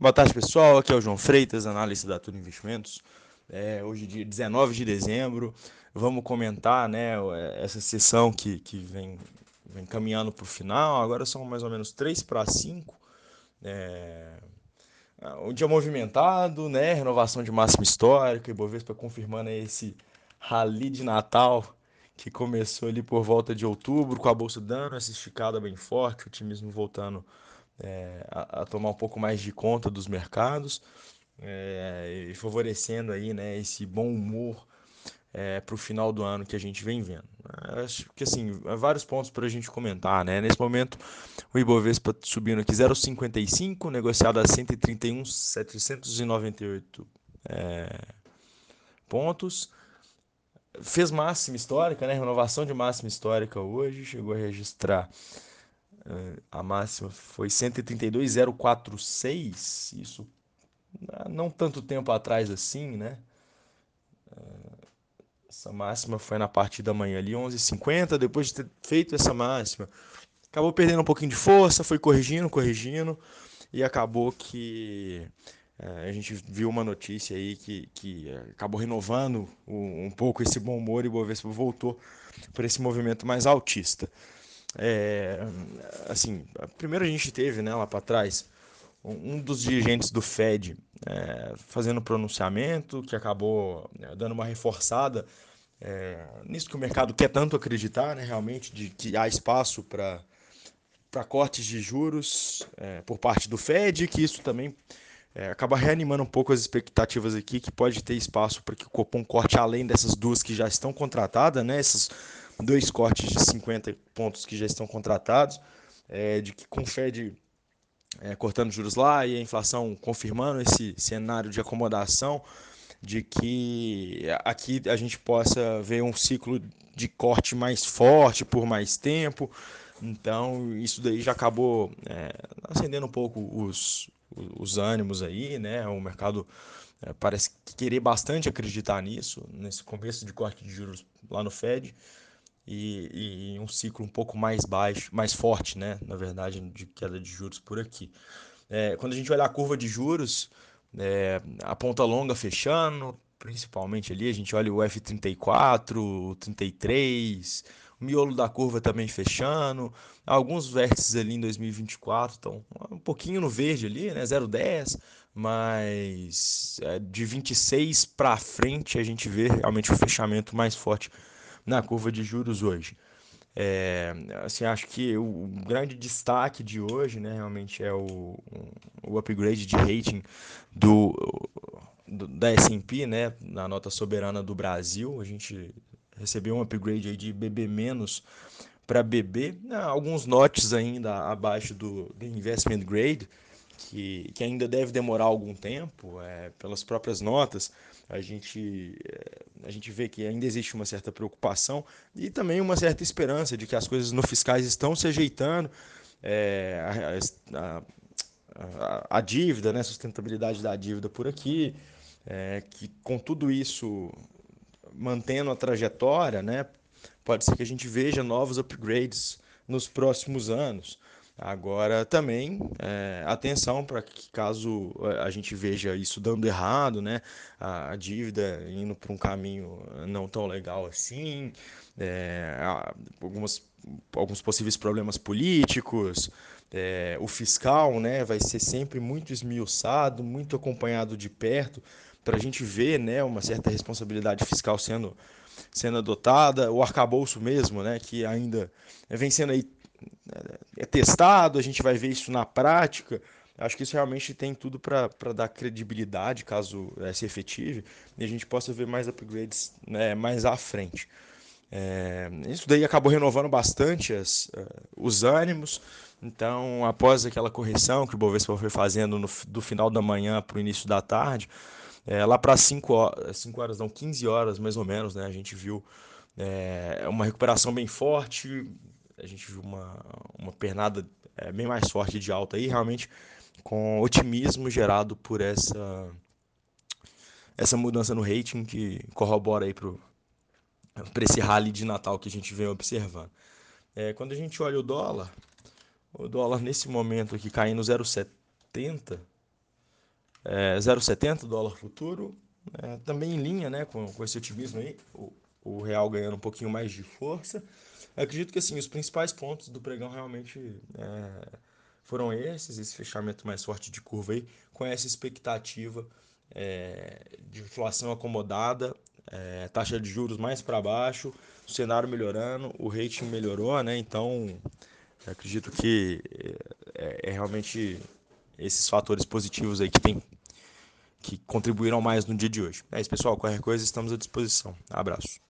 Boa tarde, pessoal. Aqui é o João Freitas, analista da Tudo Investimentos. É, hoje, dia 19 de dezembro, vamos comentar né, essa sessão que, que vem, vem caminhando para o final. Agora são mais ou menos 3 para 5. É, um dia movimentado, né? Renovação de máxima histórica, Ibovespa confirmando esse rally de Natal que começou ali por volta de outubro, com a bolsa dando essa esticada bem forte, o otimismo voltando é, a, a, tomar um pouco mais de conta dos mercados é, e favorecendo aí, né, esse bom humor é, para o final do ano que a gente vem vendo. Acho que assim, há vários pontos para a gente comentar, né? Nesse momento, o Ibovespa subindo aqui 0,55, negociado a 131,798 é, pontos. Fez máxima histórica, né? Renovação de máxima histórica hoje, chegou a registrar a máxima foi 132,046, isso não tanto tempo atrás assim, né? Uh, essa máxima foi na parte da manhã ali, 11h50, depois de ter feito essa máxima. Acabou perdendo um pouquinho de força, foi corrigindo, corrigindo, e acabou que é, a gente viu uma notícia aí que, que é, acabou renovando um pouco esse bom humor e o Bovespa voltou para esse movimento mais altista. É, assim, primeiro a gente teve né, lá para trás um dos dirigentes do Fed é, fazendo pronunciamento que acabou né, dando uma reforçada é, nisso que o mercado quer tanto acreditar, né, realmente, de que há espaço para cortes de juros é, por parte do Fed, que isso também é, acaba reanimando um pouco as expectativas aqui, que pode ter espaço para que o Copom corte além dessas duas que já estão contratadas, né, esses dois cortes de 50 pontos que já estão contratados, é, de que com o Fed é, cortando juros lá e a inflação confirmando esse cenário de acomodação, de que aqui a gente possa ver um ciclo de corte mais forte por mais tempo. Então, isso daí já acabou é, acendendo um pouco os, os ânimos aí, né? O mercado é, parece querer bastante acreditar nisso, nesse começo de corte de juros lá no Fed. E, e, um ciclo um pouco mais baixo, mais forte, né? Na verdade, de queda de juros por aqui. É, quando a gente olha a curva de juros, é, a ponta longa fechando, principalmente ali, a gente olha o F34, o 33, o miolo da curva também fechando, alguns vértices ali em 2024 estão um pouquinho no verde ali, né, 0,10, mas é, de 26 para frente a gente vê realmente o fechamento mais forte na curva de juros hoje. É, assim, acho que o grande destaque de hoje, né, realmente é o, o upgrade de rating do, do da S&P, né, na nota soberana do Brasil. A gente recebeu um upgrade aí de BB- para BB, alguns notes ainda abaixo do, do investment grade, que, que ainda deve demorar algum tempo, é, pelas próprias notas, a gente, é, a gente vê que ainda existe uma certa preocupação e também uma certa esperança de que as coisas no fiscais estão se ajeitando, é, a, a, a, dívida, né, sustentabilidade da dívida por aqui, é, que com tudo isso mantendo a trajetória, né, pode ser que a gente veja novos upgrades nos próximos anos. Agora também é, atenção para que caso é, a gente veja isso dando errado, né, a, a dívida indo para um caminho não tão legal assim, é, algumas, alguns possíveis problemas políticos, é, o fiscal, né, vai ser sempre muito esmiuçado, muito acompanhado de perto para a gente ver, né, uma certa responsabilidade fiscal sendo sendo adotada, o arcabouço mesmo, né, que ainda vem sendo aí é testado, a gente vai ver isso na prática. Acho que isso realmente tem tudo para dar credibilidade, caso é, se efetive, e a gente possa ver mais upgrades né, mais à frente. É, isso daí acabou renovando bastante as, uh, os ânimos. Então, após aquela correção que o Bovespa foi fazendo no, do final da manhã para o início da tarde, é, lá para 5 horas, 5 horas, não, 15 horas mais ou menos, né, a gente viu é, uma recuperação bem forte, a gente viu uma, uma pernada é, bem mais forte de alta aí, realmente com otimismo gerado por essa, essa mudança no rating que corrobora aí para esse rally de Natal que a gente vem observando. É, quando a gente olha o dólar, o dólar nesse momento aqui caindo 0,70, é, 0,70 dólar futuro, é, também em linha né, com, com esse otimismo aí, o real ganhando um pouquinho mais de força. Eu acredito que assim, os principais pontos do pregão realmente é, foram esses, esse fechamento mais forte de curva aí, com essa expectativa é, de inflação acomodada, é, taxa de juros mais para baixo, o cenário melhorando, o rating melhorou, né? Então acredito que é, é, realmente esses fatores positivos aí que tem que contribuíram mais no dia de hoje. É isso, pessoal. Qualquer coisa, estamos à disposição. Abraço.